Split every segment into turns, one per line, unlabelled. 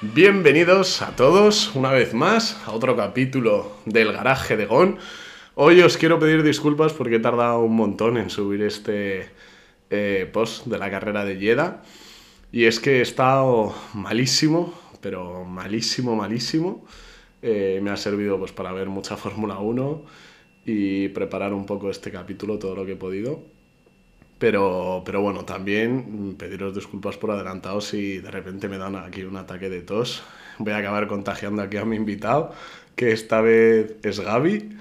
Bienvenidos a todos una vez más a otro capítulo del garaje de Gon. Hoy os quiero pedir disculpas porque he tardado un montón en subir este eh, post de la carrera de Yeda. Y es que he estado malísimo, pero malísimo, malísimo. Eh, me ha servido pues, para ver mucha Fórmula 1 y preparar un poco este capítulo, todo lo que he podido. Pero, pero bueno, también pediros disculpas por adelantado si de repente me dan aquí un ataque de tos. Voy a acabar contagiando aquí a mi invitado, que esta vez es Gaby.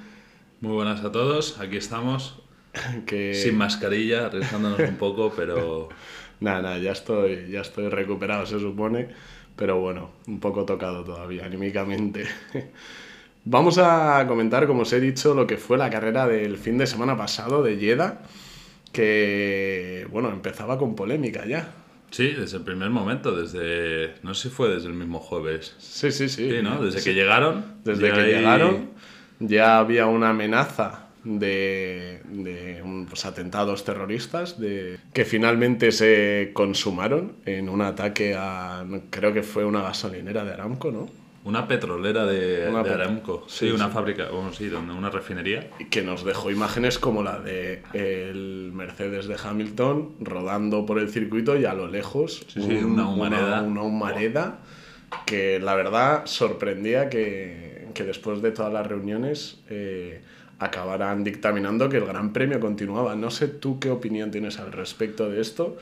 Muy buenas a todos, aquí estamos.
Que...
Sin mascarilla, arriesgándonos un poco, pero...
Nada, nada, ya estoy, ya estoy recuperado, se supone. Pero bueno, un poco tocado todavía, anímicamente. Vamos a comentar, como os he dicho, lo que fue la carrera del fin de semana pasado de Yeda que, bueno, empezaba con polémica ya.
Sí, desde el primer momento, desde, no sé si fue desde el mismo jueves.
Sí, sí, sí.
Sí, ¿no? Desde que llegaron.
Desde que llegaron ya había una amenaza de, de atentados terroristas de, que finalmente se consumaron en un ataque a, creo que fue una gasolinera de Aramco, ¿no?
Una petrolera de,
Una
de
pet-
Aramco.
sí,
Sí, una
sí.
fábrica, bueno, sí, donde una refinería.
Que nos dejó imágenes como la de el Mercedes de Hamilton rodando por el circuito y a lo lejos
Sí, sí, una humareda.
una, humareda que la verdad sorprendía que, que después de todas las reuniones eh, acabaran dictaminando que el Gran Premio continuaba. No sé tú qué opinión tienes al respecto de esto.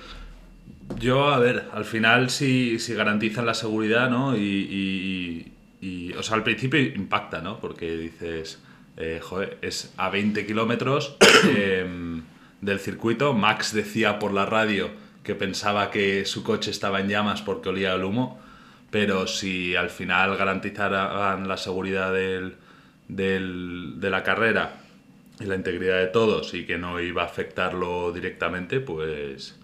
Yo, a ver, al final si, si garantizan la seguridad, ¿no? Y, y- y- o sea, al principio impacta, ¿no? Porque dices, eh, es a 20 kilómetros em, del circuito. Max decía por la radio que pensaba que su coche estaba en llamas porque olía el humo, pero si al final garantizaran la seguridad del, del- de la carrera y la integridad de todos y que no iba a afectarlo directamente, pues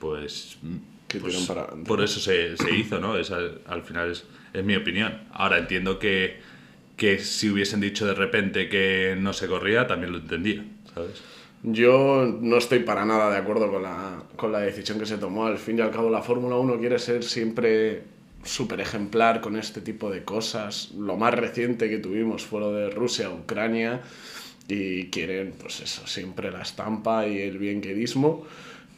pues,
Que
pues,
para
por eso se, se hizo, ¿no? Esa, al final es, es mi opinión. Ahora entiendo que, que si hubiesen dicho de repente que no se corría, también lo entendía, ¿sabes?
Yo no estoy para nada de acuerdo con la, con la decisión que se tomó. Al fin y al cabo, la Fórmula 1 quiere ser siempre súper ejemplar con este tipo de cosas. Lo más reciente que tuvimos fue lo de Rusia, Ucrania, y quieren, pues eso, siempre la estampa y el bienquedismo.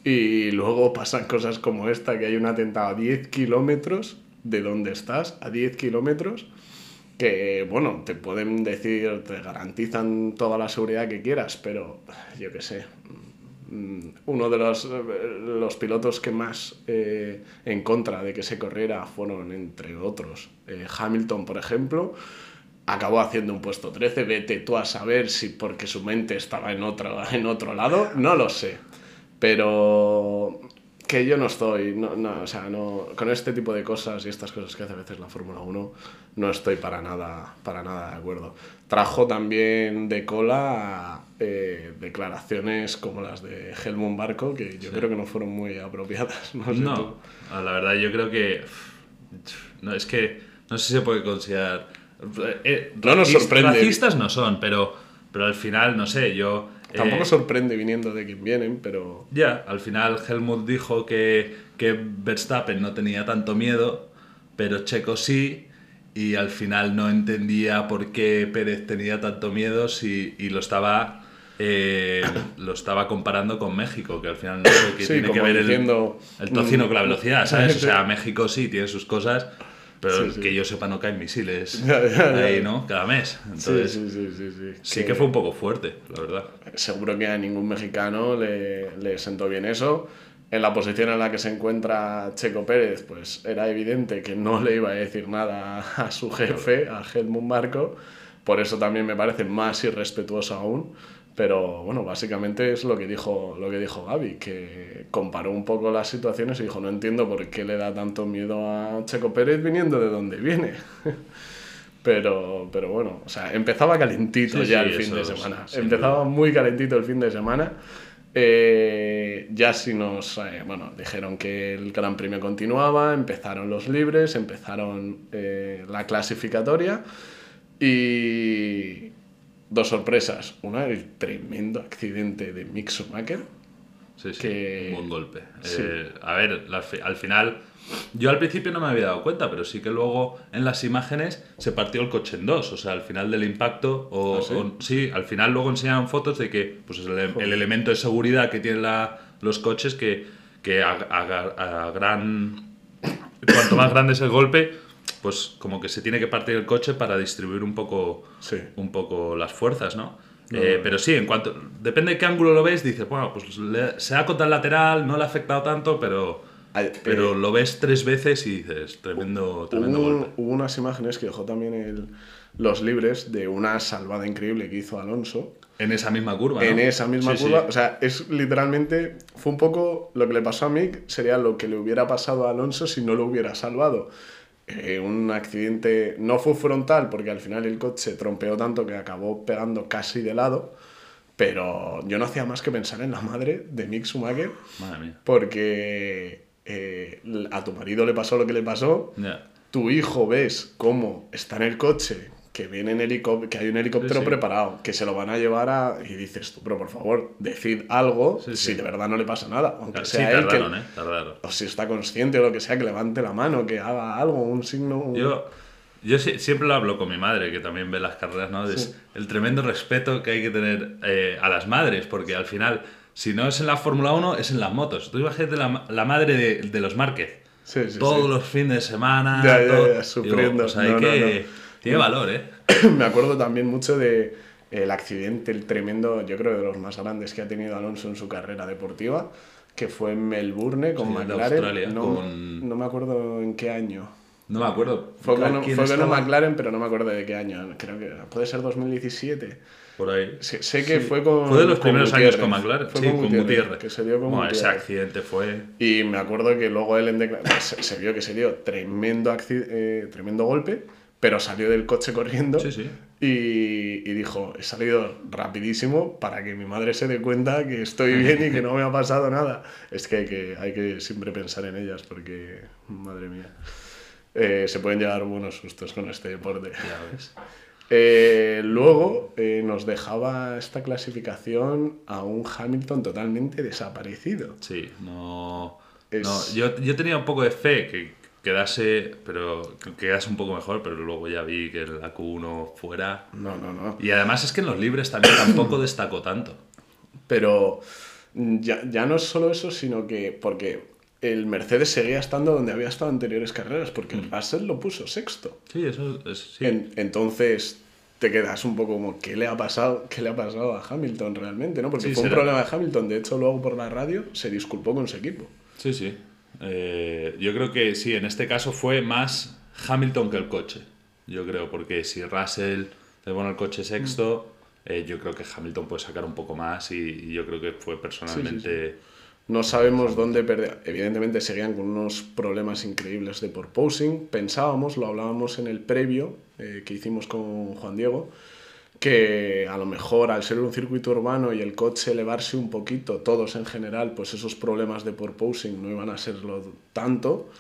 Y luego pasan cosas como esta, que hay un atentado a 10 kilómetros de donde estás, a 10 kilómetros, que, bueno, te pueden decir, te garantizan toda la seguridad que quieras, pero yo qué sé, mm, uno de los, eh, los pilotos que más eh, en contra de que se corriera fueron, entre otros, eh, Hamilton, por ejemplo, acabó haciendo un puesto 13, vete tú a saber si porque su mente estaba en otro, en otro lado, no lo sé, pero que yo no estoy, no, no, o sea, no, con este tipo de cosas y estas cosas que hace a veces la Fórmula 1, no estoy para nada, para nada de acuerdo. Trajo también de cola eh, declaraciones como las de Helmut Barco, que yo creo que no fueron muy apropiadas. No, sé.
No, la verdad yo creo que... No, es que no sé si se puede considerar... eh,
No nos sorprende.
Racistas no son, pero, pero al final, no sé, yo...
Tampoco
eh,
sorprende viniendo de quien vienen, pero
Ya, al final Helmut dijo que, que Verstappen no tenía tanto miedo, pero Checo sí, y al final no entendía por qué Pérez tenía tanto miedo si, y lo estaba, eh, lo estaba comparando con México, que al final no sé qué
Sí,
tiene que ver el-
diciendo,
el, tocino con la
mm,
velocidad, ¿sabes? O sea, México sí tiene sus cosas, pero
Sí, sí.
que yo sepa no caen misiles
Ya, ya, ya.
ahí, ¿no? Cada mes.
sí,
Entonces,
sí, sí, sí, sí.
sí que fue un poco fuerte, la verdad.
seguro que a ningún mexicano le, le sentó bien eso. En la posición en la que se encuentra Checo Pérez, pues era evidente que no le iba a decir nada a su jefe, a Helmut Marco. Por eso también me parece más irrespetuoso aún. Pero bueno, básicamente es lo que dijo, lo que dijo Gaby, que comparó un poco las situaciones y dijo, no entiendo por qué le da tanto miedo a Checo Pérez viniendo de donde viene. Pero, pero bueno, o sea, empezaba calentito
Sí,
ya
sí,
el fin de
es-
semana.
sin
Empezaba muy calentito el fin de semana. Eh, ya si nos, eh, bueno, dijeron que el Gran Premio continuaba, empezaron los libres, empezaron eh, la clasificatoria y dos sorpresas. Una, el tremendo accidente de Mick Schumacher,
Sí, sí,
que-
un buen golpe.
Sí.
Eh, a ver, al, fi- al final, yo al principio no me había dado cuenta, pero sí que luego en las imágenes se partió el coche en dos, o sea, al final del impacto, o
¿Ah, sí?
o- sí, al final luego enseñaban fotos de que pues el, el elemento de seguridad que tienen la- los coches que, que a, a- a gran... Cuanto más grande es el golpe, pues como que se tiene que partir el coche para distribuir un poco
Sí.
un poco las fuerzas, ¿no? Eh, pero sí, en cuanto. Depende de qué ángulo lo ves, dices, bueno, pues le- se ha contra el lateral, no le ha afectado tanto, pero.
Ay,
Pero
eh,
lo ves tres veces y dices, tremendo, tremendo
hubo,
golpe.
hubo unas imágenes que dejó también el- los libres de una salvada increíble que hizo Alonso.
En esa misma curva.
En
¿no?
esa misma
Sí,
curva,
sí.
o sea, es literalmente, fue un poco lo que le pasó a Mick, sería lo que le hubiera pasado a Alonso si no lo hubiera salvado. Eh, un accidente, no fue frontal porque al final el coche trompeó tanto que acabó pegando casi de lado, pero yo no hacía más que pensar en la madre de Mick Schumacher
Madre mía.
porque eh, a tu marido le pasó lo que le pasó, tu hijo ves cómo está en el coche, que viene en helicóptero, que hay un helicóptero
Sí, sí.
preparado, que se lo van a llevar a... Y dices tú, pero por favor, decid algo
Sí,
si de verdad no le pasa nada. Aunque sea él que...
tardaron, ¿eh? Tardaron.
O si está consciente o lo que sea, que levante la mano, que haga algo, un signo... un-
Yo, yo si- siempre lo hablo con mi madre, que también ve las carreras, ¿no? Es el tremendo respeto que hay que tener eh, a las madres, porque al final, si no es en la Fórmula 1, es en las motos. Tú imagínate la, la madre de, de los Márquez.
Sí, sí,
Todos los fines de semana.
Ya, ya,
todo-
ya, sufriendo.
o sea, hay
No, no,
que.
no.
Tiene valor, ¿eh?
Me acuerdo también mucho de el accidente, el tremendo, yo creo de los más grandes que ha tenido Alonso en su carrera deportiva, que fue en Melbourne con
Sí,
McLaren.
Australia,
no,
con-
no me acuerdo en qué año.
No me acuerdo.
Fue con,
¿quién
fue
estaba?
McLaren, pero no me acuerdo de qué año. Creo que puede ser 2017.
Por ahí.
Sé, sé que fue con.
Fue de los primeros años
Gutiérrez.
con McLaren.
Fue
sí,
con
con Gutiérrez.
Que se dio con
Bueno, ese
Gutiérrez.
accidente fue.
Y me acuerdo que luego él en se, se vio que se dio tremendo, eh, tremendo golpe, pero salió del coche corriendo
Sí, sí.
Y, y dijo, he salido rapidísimo para que mi madre se dé cuenta que estoy bien y que no me ha pasado nada. Es que hay que, hay que siempre pensar en ellas porque, madre mía, eh, se pueden llevar buenos sustos con este deporte.
Ya ves.
Eh, luego eh, nos dejaba esta clasificación a un Hamilton totalmente desaparecido.
Sí, no.
Es-
no, yo, yo tenía un poco de fe que quedase, pero que quedase un poco mejor, pero luego ya vi que la Q1 fuera.
No, no, no.
Y además es que en los libres también tampoco destacó tanto.
Pero mm, ya, ya no es solo eso, sino que porque el Mercedes seguía estando donde había estado anteriores carreras, porque el Russell lo puso sexto.
Sí, eso es. Sí.
En- entonces te quedas un poco como, ¿qué le ha pasado, qué le ha pasado a Hamilton realmente? ¿no? Porque
Sí,
fue un problema de Hamilton. De hecho, luego por la radio se disculpó con su equipo.
Sí, sí. Eh, yo creo que sí, en este caso fue más Hamilton que el coche. Yo creo, porque si Russell le pone el coche sexto, eh, yo creo que Hamilton puede sacar un poco más y, y yo creo que fue personalmente.
No sabemos dónde perder. Evidentemente seguían con unos problemas increíbles de porposing. Pensábamos, lo hablábamos en el previo eh, que hicimos con Juan Diego, que a lo mejor al ser un circuito urbano y el coche elevarse un poquito, todos en general, pues esos problemas de porposing no iban a serlo tanto.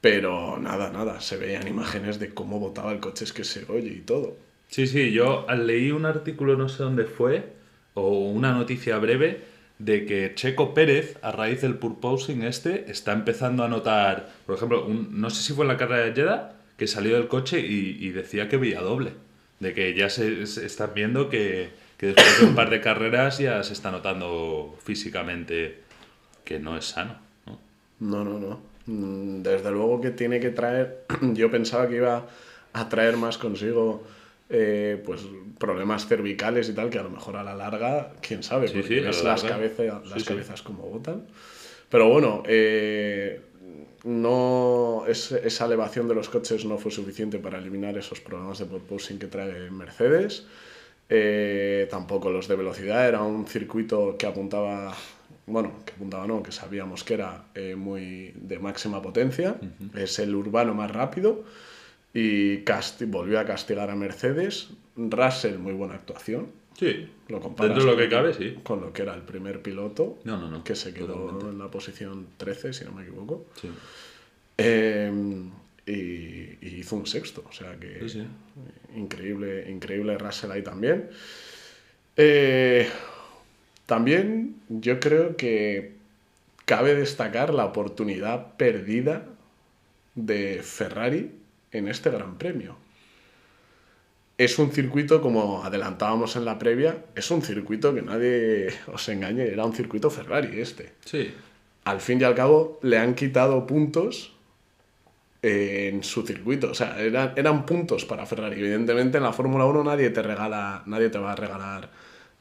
Pero nada, nada, se veían imágenes de cómo botaba el coche, es que se oye y todo.
Sí, sí, yo leí un artículo, no sé dónde fue, o una noticia breve, de que Checo Pérez, a raíz del purposing este, está empezando a notar, por ejemplo, no sé si fue en la carrera de Jeddah, que salió del coche y, y decía que veía doble. De que ya se, se están viendo que, que después de un par de carreras ya se está notando físicamente que no es sano. ¿no?
No, no, no. Desde luego que tiene que traer. Yo pensaba que iba a traer más consigo eh, pues problemas cervicales y tal, que a lo mejor a la larga, quién sabe,
Sí,
porque
sí, a
ves
la
las, cabeza- las
sí.
cabezas como botan. Pero bueno, eh, no es- esa elevación de los coches no fue suficiente para eliminar esos problemas de porposing que trae Mercedes. Eh, tampoco los de velocidad, era un circuito que apuntaba, bueno, que apuntaba no, que sabíamos que era eh, muy de máxima potencia, es el urbano más rápido y casti- volvió a castigar a Mercedes. Russell, muy buena actuación,
Sí,
lo comparas
dentro de lo que cabe, sí.
con lo que era el primer piloto,
No, no, no.
que se quedó
totalmente.
en la posición 13, si no me equivoco.
Sí.
Eh, y, y hizo un sexto, o sea que
Sí, sí.
increíble, increíble Russell ahí también. Eh, También yo creo que cabe destacar la oportunidad perdida de Ferrari en este Gran Premio. Es un circuito, como adelantábamos en la previa, es un circuito que nadie os engañe, era un circuito Ferrari este.
Sí.
Al fin y al cabo le han quitado puntos en su circuito. O sea, eran, eran puntos para Ferrari. Evidentemente en la Fórmula 1 nadie te regala, nadie te va a regalar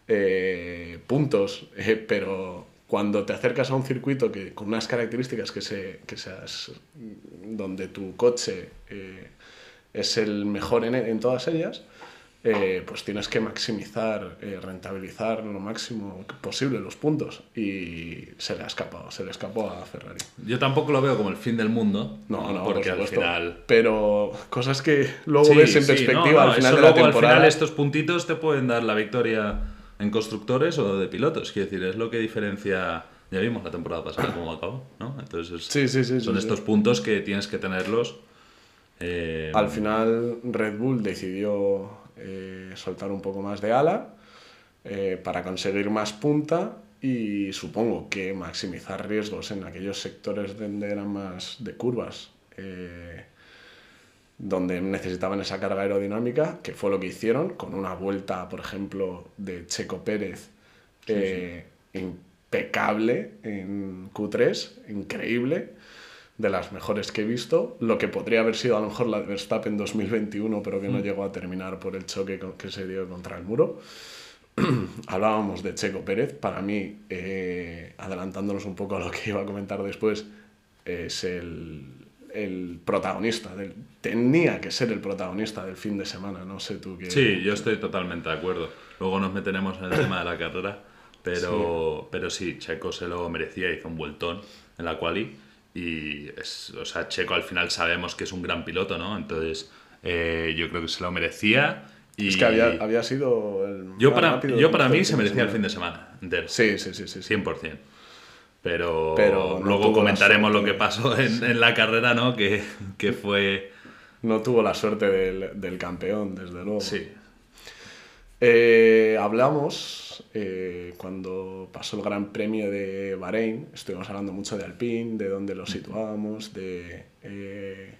eh, puntos, eh, pero cuando te acercas a un circuito que, con unas características que, se, que seas, donde tu coche eh, es el mejor en, en todas ellas, eh, pues tienes que maximizar, eh, rentabilizar lo máximo posible los puntos. Y se le ha escapado, se le escapó a Ferrari.
Yo tampoco lo veo como el fin del mundo.
No, no,
porque
por
al final.
Pero cosas que luego
Sí,
ves en
sí,
perspectiva
no, no,
al final de la temporada.
Al final estos puntitos te pueden dar la victoria en constructores o de pilotos. Quiero decir, es lo que diferencia. Ya vimos la temporada pasada cómo acabó, ¿no? Entonces es-
Sí,
son estos puntos que tienes que tenerlos. Eh,
Al final Red Bull decidió eh, soltar un poco más de ala eh, para conseguir más punta y supongo que maximizar riesgos en aquellos sectores donde eran más de curvas, donde necesitaban esa carga aerodinámica, que fue lo que hicieron con una vuelta, por ejemplo, de Checo Pérez impecable en Q3, increíble de las mejores que he visto, lo que podría haber sido a lo mejor la de Verstappen 2021, pero que no llegó a terminar por el choque que se dio contra el muro. Hablábamos de Checo Pérez, para mí, eh, adelantándonos un poco a lo que iba a comentar después, es el, el protagonista, del, tenía que ser el protagonista del fin de semana, no sé tú qué...
Sí, yo estoy totalmente de acuerdo. Luego nos meteremos en el tema de la carrera, pero sí, pero sí Checo se lo merecía, hizo un vueltón en la quali y es, o sea, Checo al final sabemos que es un gran piloto, ¿no? Entonces eh, yo creo que se lo merecía y
Es que había, había sido el
yo
más
para,
rápido
yo para mí se merecía el fin de semana entero,
Sí, sí, sí, sí. sí.
100%. Pero,
Pero no
luego comentaremos lo que pasó en, en la carrera, ¿no? Que, que fue...
No tuvo la suerte del, del campeón, desde luego.
Sí,
Eh, hablamos eh, cuando pasó el Gran Premio de Bahrein, estuvimos hablando mucho de Alpine, de dónde lo situábamos, de eh,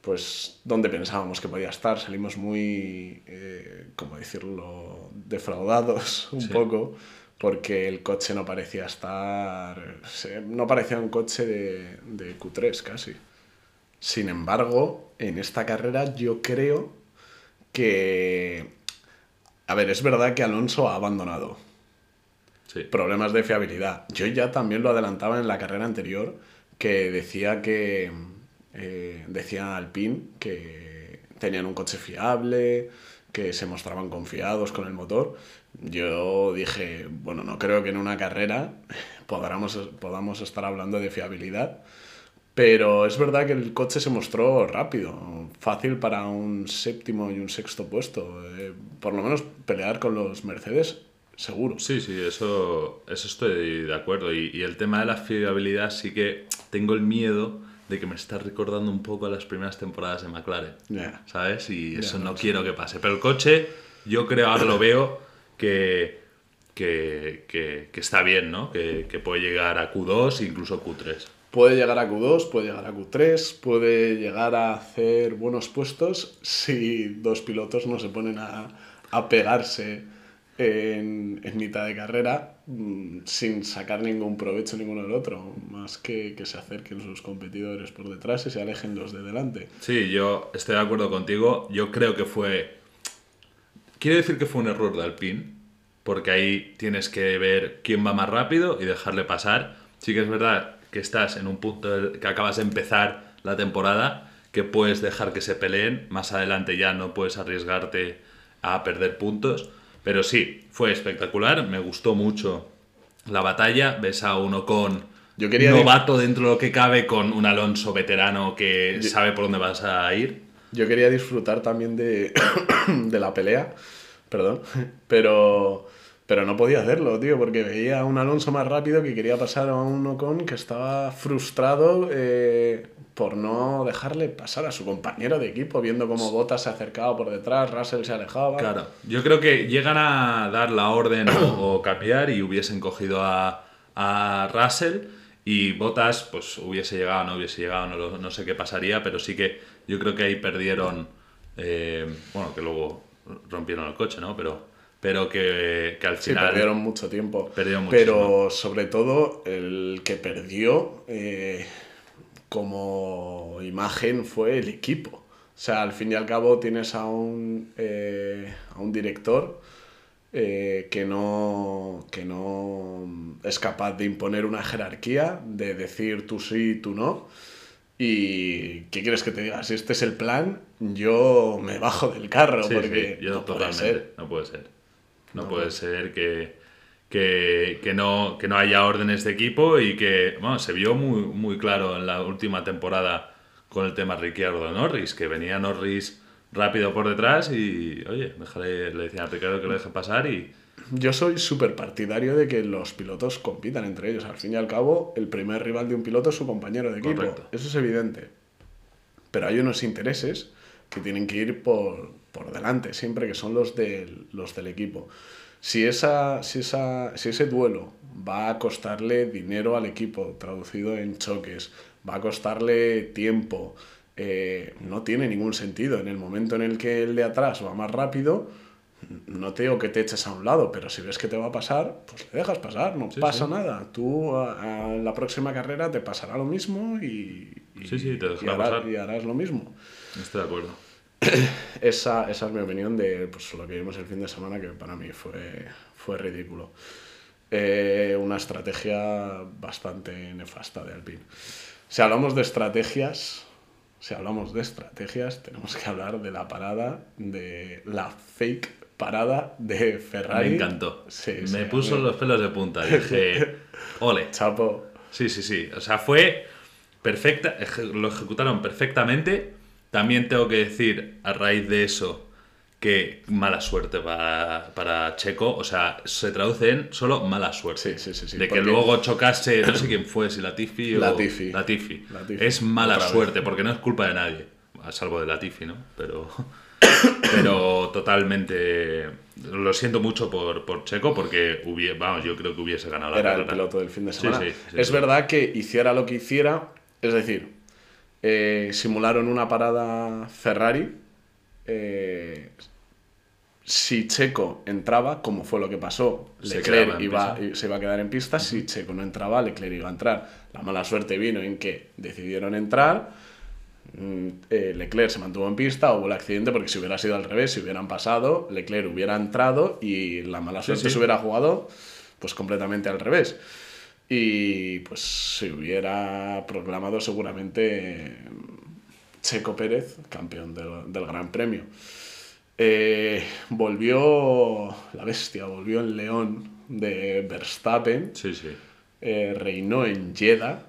pues dónde pensábamos que podía estar. Salimos muy, eh, ¿cómo decirlo?, defraudados un
Sí.
poco porque el coche no parecía estar, no parecía un coche de, de Q3 casi. Sin embargo, en esta carrera yo creo que... A ver, es verdad que Alonso ha abandonado.
sí.
Problemas de fiabilidad. Yo ya también lo adelantaba en la carrera anterior, que decía que... eh, decía Alpine que tenían un coche fiable, que se mostraban confiados con el motor. Yo dije, bueno, no creo que en una carrera podamos, podamos estar hablando de fiabilidad, pero es verdad que el coche se mostró rápido, fácil para un séptimo y un sexto puesto. Eh, por lo menos pelear con los Mercedes, seguro.
Sí, sí, eso, eso estoy de acuerdo. Y, y el tema de la fiabilidad sí que tengo el miedo de que me está recordando un poco a las primeras temporadas de McLaren.
Ya.
¿Sabes? Y eso
no
no quiero que pase. Pero el coche, yo creo, ahora lo veo, que, que, que, que está bien, ¿no? Que, que puede llegar a Q2 e incluso Q3.
Puede llegar a Q2, puede llegar a Q3, puede llegar a hacer buenos puestos si dos pilotos no se ponen a, a pegarse en, en mitad de carrera mm, sin sacar ningún provecho ninguno del otro, más que que se acerquen sus competidores por detrás y se alejen los de delante.
Sí, yo estoy de acuerdo contigo. Yo creo que fue. Quiero decir que fue un error de Alpine, porque ahí tienes que ver quién va más rápido y dejarle pasar. Sí que es verdad que estás en un punto del- que acabas de empezar la temporada, que puedes dejar que se peleen. Más adelante ya no puedes arriesgarte a perder puntos. Pero sí, fue espectacular. Me gustó mucho la batalla. Ves a uno con
Yo quería
novato dentro de lo que cabe con un Alonso veterano que sabe por dónde vas a ir.
Yo quería disfrutar también de, de la pelea, perdón, pero, Pero no podía hacerlo, tío, porque veía a un Alonso más rápido que quería pasar a un Ocon que estaba frustrado eh, por no dejarle pasar a su compañero de equipo, viendo cómo Bottas se acercaba por detrás, Russell se alejaba.
Claro, yo creo que llegan a dar la orden o, o cambiar y hubiesen cogido a, a Russell y Bottas pues hubiese llegado, no hubiese llegado, no, lo- no sé qué pasaría, pero sí que yo creo que ahí perdieron, eh, bueno, que luego rompieron el coche, ¿no? Pero, pero que, que al
Sí,
final...
perdieron mucho tiempo.
Perdieron
Pero sobre todo el que perdió eh, como imagen fue el equipo. O sea, al fin y al cabo tienes a un, eh, a un director eh, que, no, que no es capaz de imponer una jerarquía, de decir tú sí, tú no. ¿Y qué quieres que te diga? Si este es el plan, yo me bajo del carro
Sí,
porque
sí, yo
no puede ser.
No puede ser. No,
No
puede ser que, que, que no, que no haya órdenes de equipo y que, bueno, se vio muy, muy claro en la última temporada con el tema Ricciardo Norris, que venía Norris rápido por detrás y, oye, déjale, le decían a Ricardo que lo deje pasar y...
Yo soy súper partidario de que los pilotos compitan entre ellos. Al fin y al cabo, el primer rival de un piloto es su compañero de equipo.
Correcto.
Eso es evidente. Pero hay unos intereses que tienen que ir por, por delante, siempre que son los del, los del equipo. Si, esa, si, esa, si ese duelo va a costarle dinero al equipo, traducido en choques, va a costarle tiempo, eh, no tiene ningún sentido. En el momento en el que el de atrás va más rápido, no te digo que te eches a un lado, pero si ves que te va a pasar, pues le dejas pasar, no
Sí,
pasa
sí.
nada. Tú a, a la próxima carrera te pasará lo mismo y, y-
Sí, sí, te
y
dejará
harás,
pasar.
y harás lo mismo.
Estoy de acuerdo.
Esa, esa es mi opinión de pues, lo que vimos el fin de semana, que para mí fue, fue ridículo. Eh, una estrategia bastante nefasta de Alpine. Si hablamos de estrategias, si hablamos de estrategias, tenemos que hablar de la parada, de la fake parada de Ferrari.
Me encantó.
Sí,
Me
sí,
puso los pelos de punta. Dije, ole.
Chapo.
Sí, sí, sí. O sea, fue perfecta, lo ejecutaron perfectamente. También tengo que decir, a raíz de eso, que mala suerte para, para Checo. O sea, se traduce en solo mala suerte.
Sí, sí, sí, sí,
de que luego chocase, no sé quién fue, si Latifi o...
Latifi.
Latifi.
Latifi.
Es mala
Otra vez.
suerte, porque no es culpa de nadie. A salvo de Latifi, ¿no? Pero... Pero totalmente... Lo siento mucho por, por Checo, porque vamos, yo creo que hubiese ganado la
era el piloto del fin de semana.
sí, sí,
es verdad que hiciera lo que hiciera, es decir, eh, simularon una parada Ferrari. eh, si Checo entraba, como fue lo que pasó,
Se
Leclerc
en
iba, se iba a quedar en pista. Si Checo no entraba, Leclerc iba a entrar. La mala suerte vino en que decidieron entrar. mm, eh, Leclerc se mantuvo en pista, hubo el accidente porque si hubiera sido al revés, si hubieran pasado, Leclerc hubiera entrado y la mala suerte
sí.
se hubiera jugado pues completamente al revés. Y pues se hubiera proclamado seguramente eh, Checo Pérez campeón del, del Gran Premio. Eh, volvió la bestia, volvió el león de Verstappen,
Sí, sí.
eh, reinó en Jeddah.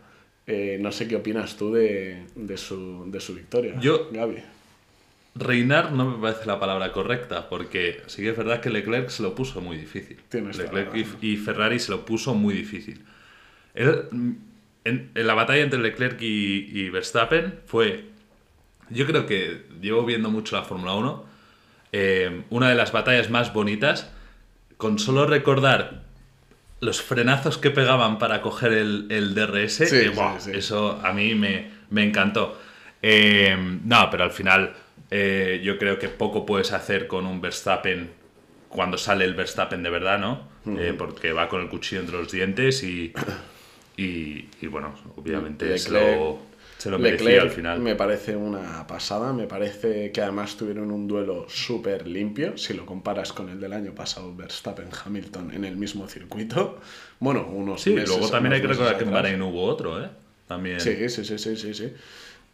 Eh, no sé qué opinas tú de, de su, de su victoria,
Yo-
Gaby.
Reinar no me parece la palabra correcta, porque sí que es verdad que Leclerc se lo puso muy difícil.
Tienes
Leclerc y Ferrari se lo puso muy difícil. Él, en, en la batalla entre Leclerc y, y Verstappen fue, yo creo que llevo viendo mucho la Fórmula 1, eh, una de las batallas más bonitas, con solo recordar los frenazos que pegaban para coger el, el DRS,
Sí,
eh,
sí,
buah,
sí.
eso a mí me, me encantó. Eh, no, pero al final eh, yo creo que poco puedes hacer con un Verstappen cuando sale el Verstappen de verdad, ¿no? Porque va con el cuchillo entre los dientes y, y, y, bueno, obviamente se
Leclerc-
lo, se lo merecía
Leclerc
al final.
me parece una pasada, me parece que además tuvieron un duelo súper limpio, si lo comparas con el del año pasado, Verstappen-Hamilton en el mismo circuito. Bueno, unos
Sí,
meses,
luego también hay que recordar que en. Bahrein hubo otro, ¿eh? También.
Sí, sí, sí, sí, sí, sí.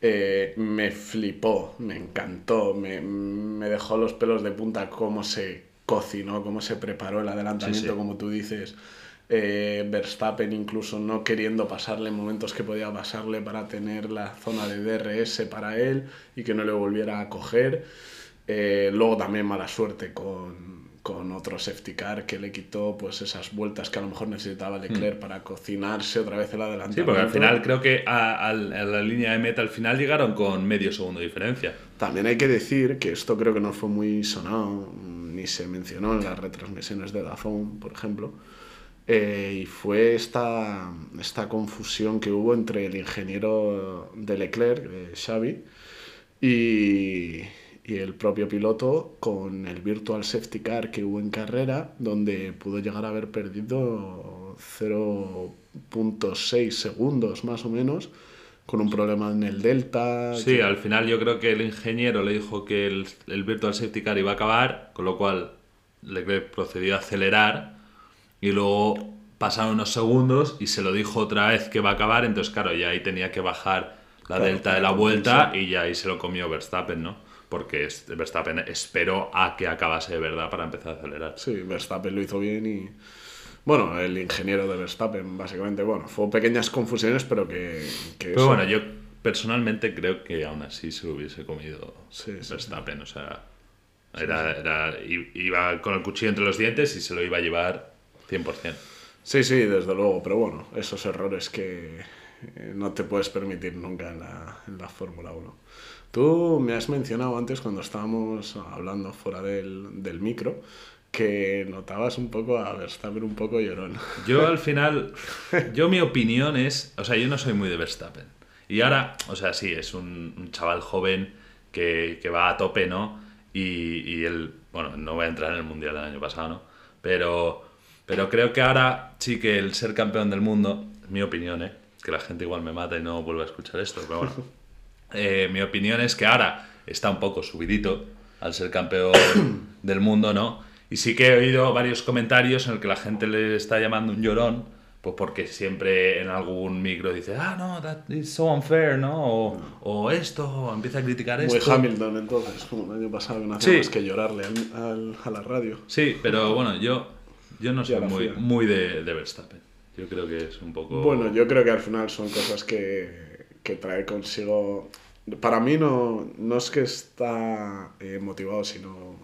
Eh, me flipó, me encantó, me, me dejó los pelos de punta cómo se cocinó, cómo se preparó el adelantamiento,
Sí, sí.
como tú dices. Eh, Verstappen incluso no queriendo pasarle en momentos que podía pasarle para tener la zona de DRS para él y que no le volviera a coger. Eh, luego también mala suerte con, con otro safety car que le quitó pues esas vueltas que a lo mejor necesitaba Leclerc para cocinarse otra vez el adelantamiento.
Sí, porque al final creo que a, a la línea de meta al final llegaron con medio segundo de diferencia.
También hay que decir que esto creo que no fue muy sonado, ni se mencionó en las retransmisiones de Dazón, por ejemplo, eh, y fue esta, esta confusión que hubo entre el ingeniero de Leclerc, de Xavi, y, y el propio piloto con el Virtual Safety Car que hubo en carrera, donde pudo llegar a haber perdido 0.6 segundos más o menos, con un problema en el Delta.
Sí, al final yo creo que el ingeniero le dijo que el, el Virtual Safety Car iba a acabar, con lo cual Leclerc procedió a acelerar y luego pasaron unos segundos y se lo dijo otra vez que va a acabar, entonces claro, ya ahí tenía que bajar la
Claro,
delta de la vuelta y ya ahí se lo comió Verstappen, ¿no? Porque Verstappen esperó a que acabase de verdad para empezar a acelerar.
Sí, Verstappen lo hizo bien y... Bueno, el ingeniero de Verstappen, básicamente, bueno, fue pequeñas confusiones, pero que... que
Pero
eso-
bueno, yo personalmente creo que aún así se lo hubiese comido
Sí, sí,
Verstappen, o sea, era, era, iba con el cuchillo entre los dientes y se lo iba a llevar 100%.
Sí, sí, desde luego, pero bueno, esos errores que eh, no te puedes permitir nunca en la, en la Fórmula 1. Tú me has mencionado antes cuando estábamos hablando fuera del, del micro que notabas un poco a Verstappen un poco llorón.
Yo al final, yo mi opinión es, o sea, yo no soy muy de Verstappen. Y ahora, o sea, sí, es un, un chaval joven que, que va a tope, ¿no? Y, y él, bueno, no voy a entrar en el Mundial del año pasado, ¿no? Pero, pero creo que ahora sí que el ser campeón del mundo, mi opinión, ¿eh? Que la gente igual me mata y no vuelve a escuchar esto, pero bueno. Eh, mi opinión es que ahora está un poco subidito al ser campeón del mundo, ¿no? Y sí que he oído varios comentarios en el que la gente le está llamando un llorón, pues porque siempre en algún micro dice, ah, no, that is so unfair, ¿no? O, o esto, o empieza a criticar
Muy
esto.
Hamilton entonces, como el año pasado, que no hacía
Sí.
más que llorarle al- al- a la radio.
Sí, pero bueno, yo, yo no soy muy, muy de, de Verstappen. Yo creo que es un poco...
Bueno, yo creo que al final son cosas que, que trae consigo. Para mí no, no es que está eh, motivado, sino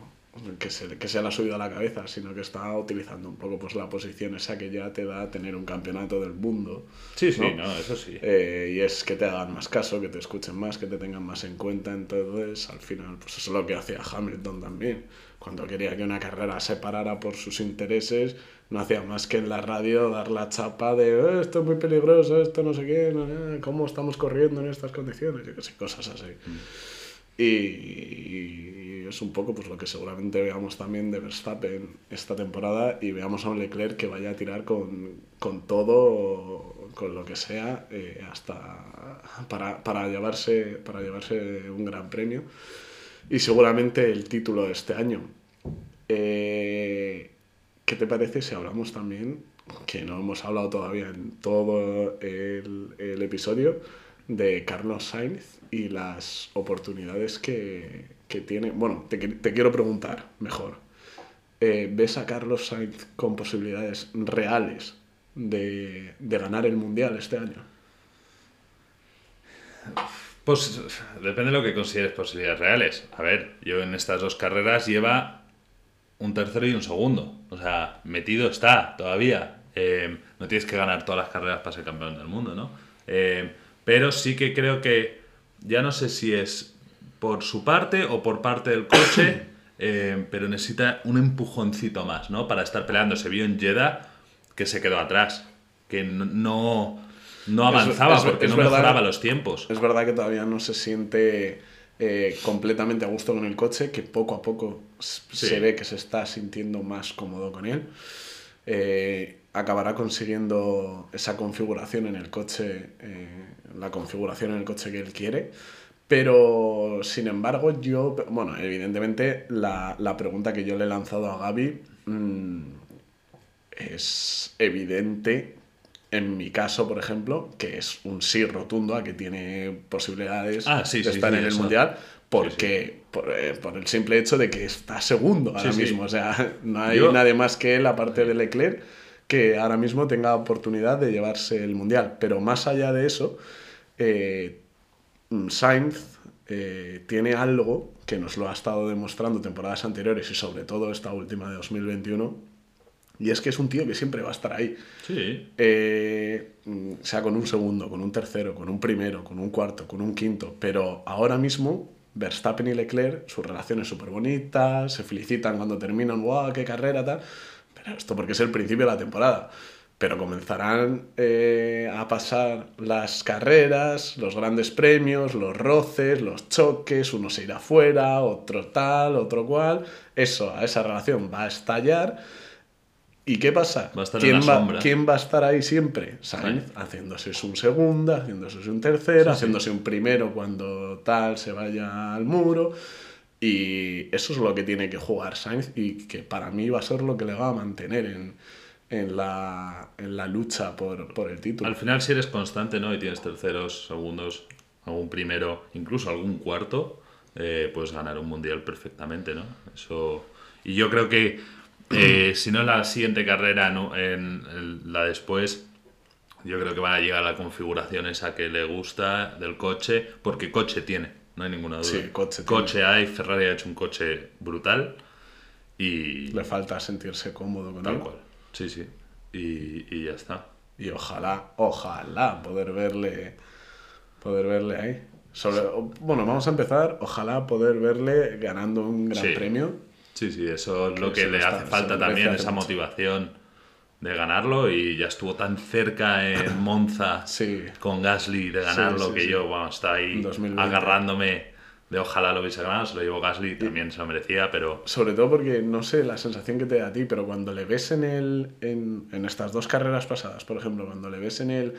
que se, que se le ha subido a la cabeza, sino que está utilizando un poco pues, la posición esa que ya te da tener un campeonato del mundo.
Sí, sí,
¿no?
no, eso sí.
Eh, y es que te hagan más caso, que te escuchen más, que te tengan más en cuenta. Entonces, al final, pues eso es lo que hacía Hamilton también. Cuando quería que una carrera se parara por sus intereses, no hacía más que en la radio dar la chapa de "Eh, esto es muy peligroso, esto no sé qué, no, no, cómo estamos corriendo en estas condiciones, yo qué sé, cosas así. Y, y es un poco pues lo que seguramente veamos también de Verstappen esta temporada y veamos a un Leclerc que vaya a tirar con, con todo, con lo que sea, eh, hasta para, para, llevarse, para llevarse un gran premio y seguramente el título de este año. Eh, ¿Qué te parece si hablamos también, que no hemos hablado todavía en todo el, el episodio, de Carlos Sainz y las oportunidades que, que tiene? Bueno, te, te, quiero preguntar mejor. Eh, ¿Ves a Carlos Sainz con posibilidades reales de, de ganar el Mundial este año?
Pues depende de lo que consideres posibilidades reales. A ver, yo en estas dos carreras lleva un tercero y un segundo. O sea, metido está todavía. Eh, no tienes que ganar todas las carreras para ser campeón del mundo, ¿no? Eh, pero sí que creo que ya no sé si es por su parte o por parte del coche, eh, pero necesita un empujoncito más, ¿no? Para estar peleando. Se vio en Jeddah que se quedó atrás, que no, no avanzaba
Es- es-
porque no
verdad-
mejoraba los tiempos.
Es verdad que todavía no se siente eh, completamente a gusto con el coche, que poco a poco
Sí.
se ve que se está sintiendo más cómodo con él. Eh, acabará consiguiendo esa configuración en el coche, eh, la configuración en el coche que él quiere. Pero, sin embargo, yo, bueno, evidentemente la, la pregunta que yo le he lanzado a Gaby mm, es evidente en mi caso, por ejemplo, que es un sí rotundo a que tiene posibilidades
Ah, sí,
de
sí,
estar
sí,
en el. Mundial, porque Por, eh, por el simple hecho de que está segundo ahora mismo. O sea, no hay
Yo-
nadie más que él, aparte de Leclerc, que ahora mismo tenga oportunidad de llevarse el Mundial. Pero más allá de eso, eh, Sainz eh, tiene algo que nos lo ha estado demostrando temporadas anteriores y sobre todo esta última de 2021. Y es que es un tío que siempre va a estar ahí.
Sí.
Eh, mm, sea con un segundo, con un tercero, con un primero, con un cuarto, con un quinto. Pero ahora mismo, Verstappen y Leclerc, su relación es súper bonita, se felicitan cuando terminan, ¡guau, qué carrera, tal! Pero esto porque es el principio de la temporada. Pero comenzarán eh, a pasar las carreras, los grandes premios, los roces, los choques, uno se irá fuera, otro tal, otro cual. Eso, a esa relación va a estallar. ¿Y qué pasa?
Va a estar en
¿Quién,
la
va. ¿Quién va a estar ahí siempre? Sainz, haciéndose un segundo, haciéndose un tercero, haciéndose un primero cuando tal se vaya al muro. Y eso es lo que tiene que jugar Sainz y que para mí va a ser lo que le va a mantener en, en, la, en la lucha por, por el título.
Al final, si eres constante, ¿no? Y tienes terceros, segundos, algún primero, incluso algún cuarto, eh, puedes ganar un mundial perfectamente, ¿no? Eso. Y yo creo que eh, si no en la siguiente carrera, ¿no? en, en la después, yo creo que van a llegar a la configuración esa que le gusta del coche, porque coche tiene, no hay ninguna duda.
Sí, coche tiene.
Coche hay, Ferrari ha hecho un coche brutal y
Le falta sentirse cómodo con
tal
él.
cual. Sí, sí. Y, y ya está.
Y ojalá, ojalá poder verle, poder verle ahí. Sobre, bueno, vamos a empezar. Ojalá poder verle ganando un gran
Sí.
premio.
Sí, sí, eso es
Que
lo que le
está-
hace falta también,
hace
esa
mucho.
motivación de ganarlo y ya estuvo tan cerca en Monza
Sí.
con Gasly de ganarlo
sí,
que
sí.
yo, bueno, está ahí
En 2020.
agarrándome de ojalá lo hubiese ganado, se lo llevó Gasly, también se lo merecía, pero
Sobre todo porque no sé la sensación que te da a ti, pero cuando le ves en, el, en, en estas dos carreras pasadas, por ejemplo, cuando le ves en el,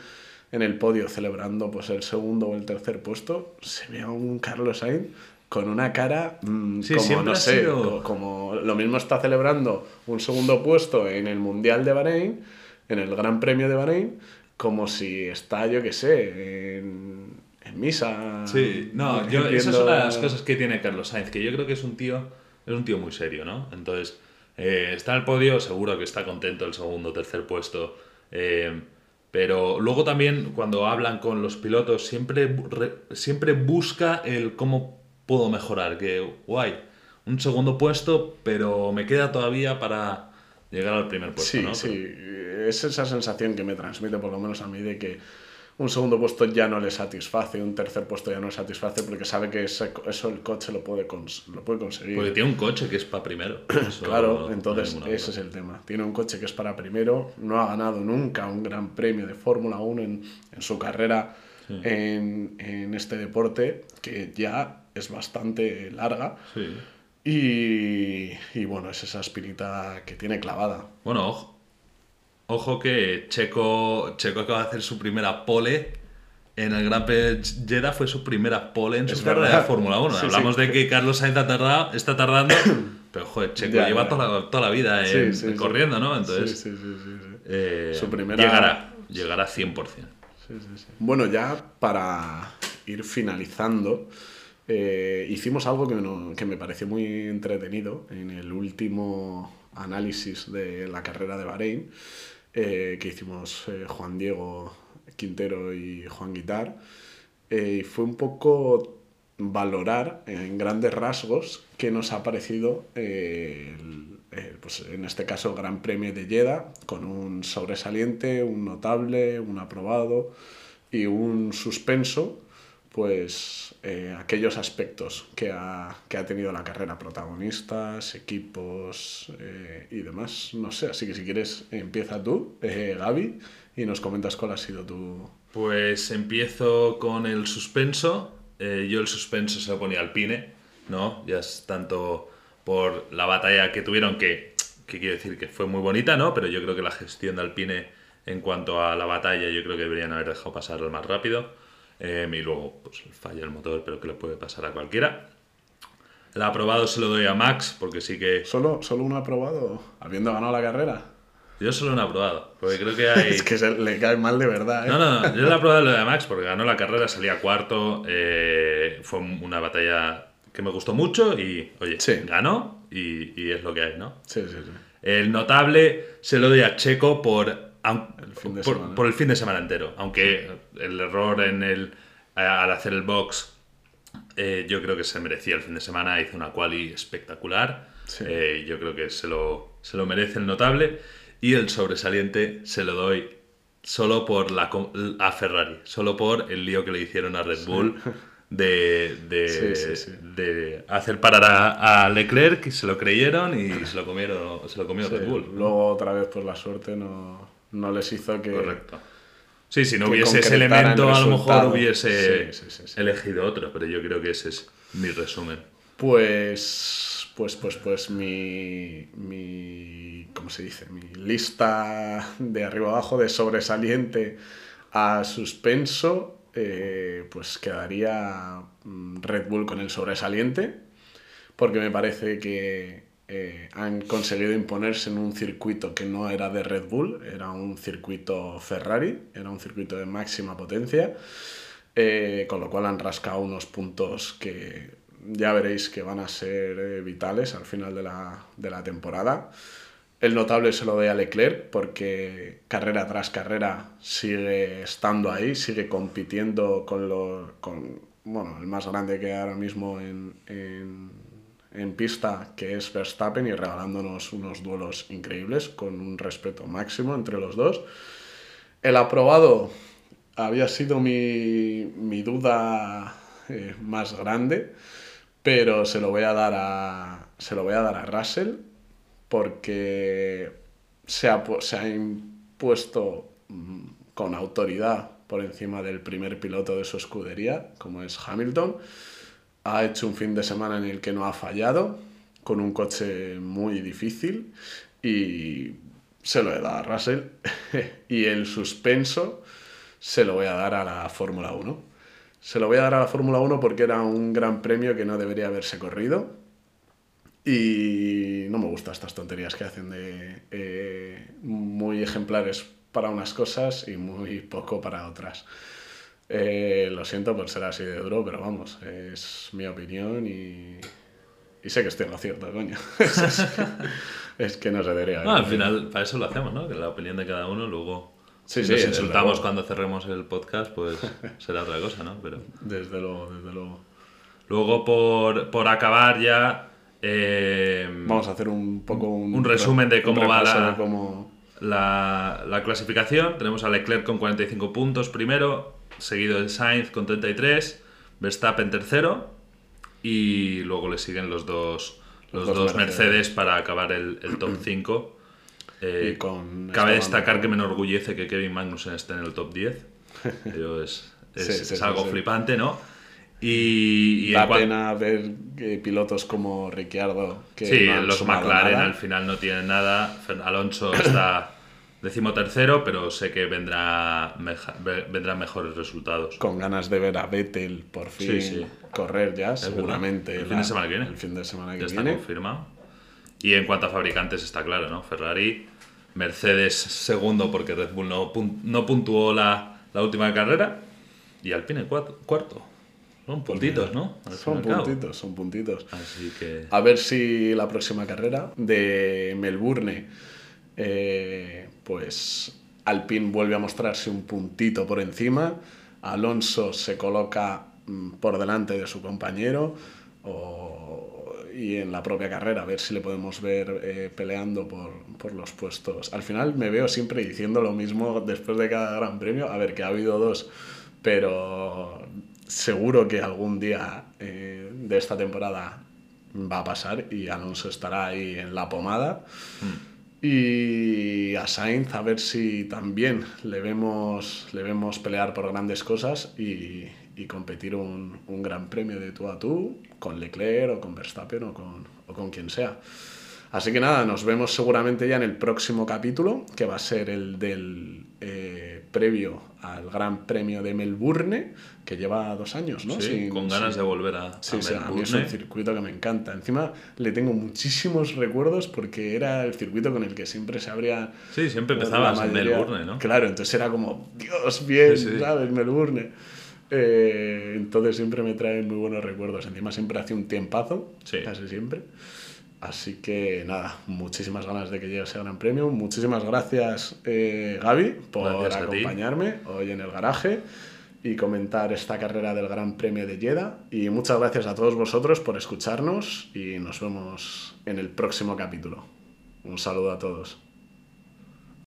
en el podio celebrando pues, el segundo o el tercer puesto, se ve a un Carlos Sainz con una cara mm,
Sí,
como, no sé,
sido-
como lo mismo está celebrando un segundo puesto en el Mundial de Bahrein, en el Gran Premio de Bahrein, como si está, yo qué sé, en, en misa.
Sí, no, yo, esa es
viendo-
una de las cosas que tiene Carlos Sainz, que yo creo que es un tío, es un tío muy serio, ¿no? Entonces, eh, está en el podio, seguro que está contento el segundo, tercer puesto. eh, pero luego también, cuando hablan con los pilotos, siempre, re- siempre busca el cómo puedo mejorar. Que, guay, un segundo puesto, pero me queda todavía para llegar al primer puesto,
Sí,
¿no?
sí, es esa sensación que me transmite, por lo menos a mí, de que un segundo puesto ya no le satisface, un tercer puesto ya no le satisface, porque sabe que ese- eso el coche lo puede, cons- lo puede conseguir.
Porque tiene un coche que es para primero.
Claro,
no
entonces ese es el tema. Tiene un coche que es para primero, no ha ganado nunca un gran premio de Fórmula 1 en, en su carrera en, en este deporte, que ya es bastante larga.
Sí.
Y, y bueno, es esa espinita que tiene clavada.
Bueno, ojo, ojo que Checo, Checo acaba de hacer su primera pole en el Gran Premio de Jeddah, fue su primera pole en su
Es
carrera
verdad.
de Fórmula 1.
Sí,
Hablamos
sí.
de que Carlos Sainz ha tardado, está tardando, pero joder, Checo
Ya,
lleva
ya.
Toda, la, toda la vida
sí.
corriendo, ¿no? Entonces,
Sí, sí, sí, sí, sí.
eh,
Su primera-
llegará, llegará 100%.
Sí, sí, sí. Bueno, ya para ir finalizando, eh, hicimos algo que, no- que me pareció muy entretenido en el último análisis de la carrera de Bahrein, eh, que hicimos eh, Juan Diego Quintero y Juan Guitar. Y fue un poco valorar en grandes rasgos qué nos ha parecido pues en este caso Gran Premio de Jeddah con un sobresaliente, un notable, un aprobado y un suspenso pues eh, aquellos aspectos que ha, que ha tenido la carrera, protagonistas, equipos eh, y demás. No sé, así que si quieres empieza tú, eh, Gaby, y nos comentas cuál ha sido tu...
Pues empiezo con el suspenso. Eh, yo el suspenso se lo ponía al Pine, ¿no? Ya es tanto por la batalla que tuvieron, que, que quiero decir que fue muy bonita, ¿no? Pero yo creo que la gestión de Alpine en cuanto a la batalla, yo creo que deberían haber dejado pasarlo más rápido. Eh, y luego, pues el fallo del motor, pero que le puede pasar a cualquiera. El aprobado se lo doy a Max, porque sí que.
¿Solo, solo un aprobado habiendo ganado la carrera?
Yo solo un aprobado, porque creo que hay.
Es que se le cae mal de verdad, ¿eh?
No, no, no, yo he aprobado lo de Max porque ganó la carrera, salía cuarto, eh, fue una batalla que me gustó mucho y, oye,
Sí.
ganó y, y es lo que hay, ¿no?
Sí, sí, sí.
El notable se lo doy a Checo por, aun-
fin de
por, por el fin de semana entero, aunque el error en el, al hacer el box Eh, yo creo que se merecía el fin de semana, hizo una quali espectacular.
Sí.
Eh, yo creo que se lo, se lo merece el notable. Y el sobresaliente se lo doy solo por la, a Ferrari, solo por el lío que le hicieron a Red Bull de, de,
Sí, sí, sí.
de hacer parar a, a Leclerc, se lo creyeron y se lo comieron, se lo comió Red Bull.
Luego otra vez pues la suerte no, no les hizo que...
Correcto. Sí, si no hubiese ese elemento, a lo mejor hubiese
Sí, sí, sí, sí.
elegido otro, pero yo creo que ese es mi resumen.
Pues, pues, pues, pues mi, mi, ¿cómo se dice? Mi lista de arriba abajo de sobresaliente a suspenso, eh, pues quedaría mm, Red Bull con el sobresaliente, porque me parece que eh, han conseguido imponerse en un circuito que no era de Red Bull, era un circuito Ferrari, era un circuito de máxima potencia. Eh, con lo cual han rascado unos puntos que ya veréis que van a ser eh, vitales al final de la, de la temporada. El notable se lo doy a Leclerc porque carrera tras carrera sigue estando ahí, sigue compitiendo con, lo, con bueno, el más grande que hay ahora mismo en, en, en pista, que es Verstappen, y regalándonos unos duelos increíbles con un respeto máximo entre los dos. El aprobado había sido mi, mi duda eh, más grande, pero se lo voy a dar a, se lo voy a, dar a Russell porque se ha, se ha impuesto mm, con autoridad por encima del primer piloto de su escudería, como es Hamilton. Ha hecho un fin de semana en el que no ha fallado, con un coche muy difícil y se lo he dado a Russell. y el suspenso se lo voy a dar a la Fórmula 1. Se lo voy a dar a la Fórmula 1 porque era un gran premio que no debería haberse corrido. Y no me gustan estas tonterías que hacen de eh, muy ejemplares para unas cosas y muy poco para otras. Eh, lo siento por ser así de duro, pero vamos, es mi opinión y, y sé que estoy en lo cierto, coño. es que no se debería.
No, al final, para eso lo hacemos, ¿no? Que la opinión de cada uno, luego.
Sí,
si
sí,
nos insultamos cuando cerremos el podcast, pues será otra cosa, ¿no? Pero.
Desde luego, desde luego.
Luego, por, por acabar ya. eh,
Vamos a hacer un poco un,
Un resumen de cómo va
cómo-
la, la clasificación. Tenemos a Leclerc con 45 puntos primero, seguido de Sainz con 33, Verstappen tercero y luego le siguen los dos, los
Los
dos,
dos
Mercedes.
Mercedes.
para acabar el, el top 5. Eh, cabe destacar que me enorgullece que Kevin Magnussen esté en el top 10. Ello es, es,
Sí, sí,
es
sí,
algo flipante, ¿no? Y, y
Da pena ver que pilotos como Ricciardo que
Sí,
no han
los McLaren
nada.
al final no tienen nada. Alonso está decimotercero, pero sé que vendrá meja- vendrán mejores resultados.
con ganas de ver a Vettel por fin
Sí, sí.
correr ya, seguramente.
El fin de semana que viene.
El fin de semana que
Ya está
viene.
confirmado. Y en cuanto a fabricantes está claro, ¿no? Ferrari, Mercedes segundo porque Red Bull no, no puntuó la, la última carrera y Alpine cuat- cuarto. Son puntitos, ¿no? Al
Son puntitos, son puntitos.
Así que...
A ver si la próxima carrera de Melbourne, eh, pues Alpine vuelve a mostrarse un puntito por encima, Alonso se coloca mm, por delante de su compañero o- y en la propia carrera a ver si le podemos ver eh, peleando por, por los puestos. Al final me veo siempre diciendo lo mismo después de cada gran premio, a ver que ha habido dos, pero seguro que algún día eh, de esta temporada va a pasar y Alonso estará ahí en la pomada. Y a Sainz a ver si también le vemos, le vemos pelear por grandes cosas y, y competir un, un gran premio de tú a tú con Leclerc o con Verstappen o con, o con quien sea. Así que nada, nos vemos seguramente ya en el próximo capítulo, que va a ser el del eh, previo al Gran Premio de Melbourne, que lleva dos años, ¿no?
Sí,
Sin-
con ganas
sin-
de volver a,
Sí,
a
sí, a mí es
Melbourne.
un circuito que me encanta. Encima le tengo muchísimos recuerdos porque era el circuito con el que siempre se abría.
Sí, siempre empezabas en Melbourne, ¿no?
Claro, entonces era como, Dios, bien,
Sí.
¿sabes? Melbourne. Eh, entonces siempre me traen muy buenos recuerdos. Encima siempre hace un tiempazo, casi siempre. Así que nada, muchísimas ganas de que llegue ese gran premio. Muchísimas gracias, eh, Gaby, por
Gracias a ti.
acompañarme hoy en el garaje. y comentar esta carrera del Gran Premio de Jeddah. Y muchas gracias a todos vosotros por escucharnos y nos vemos en el próximo capítulo. Un saludo a todos.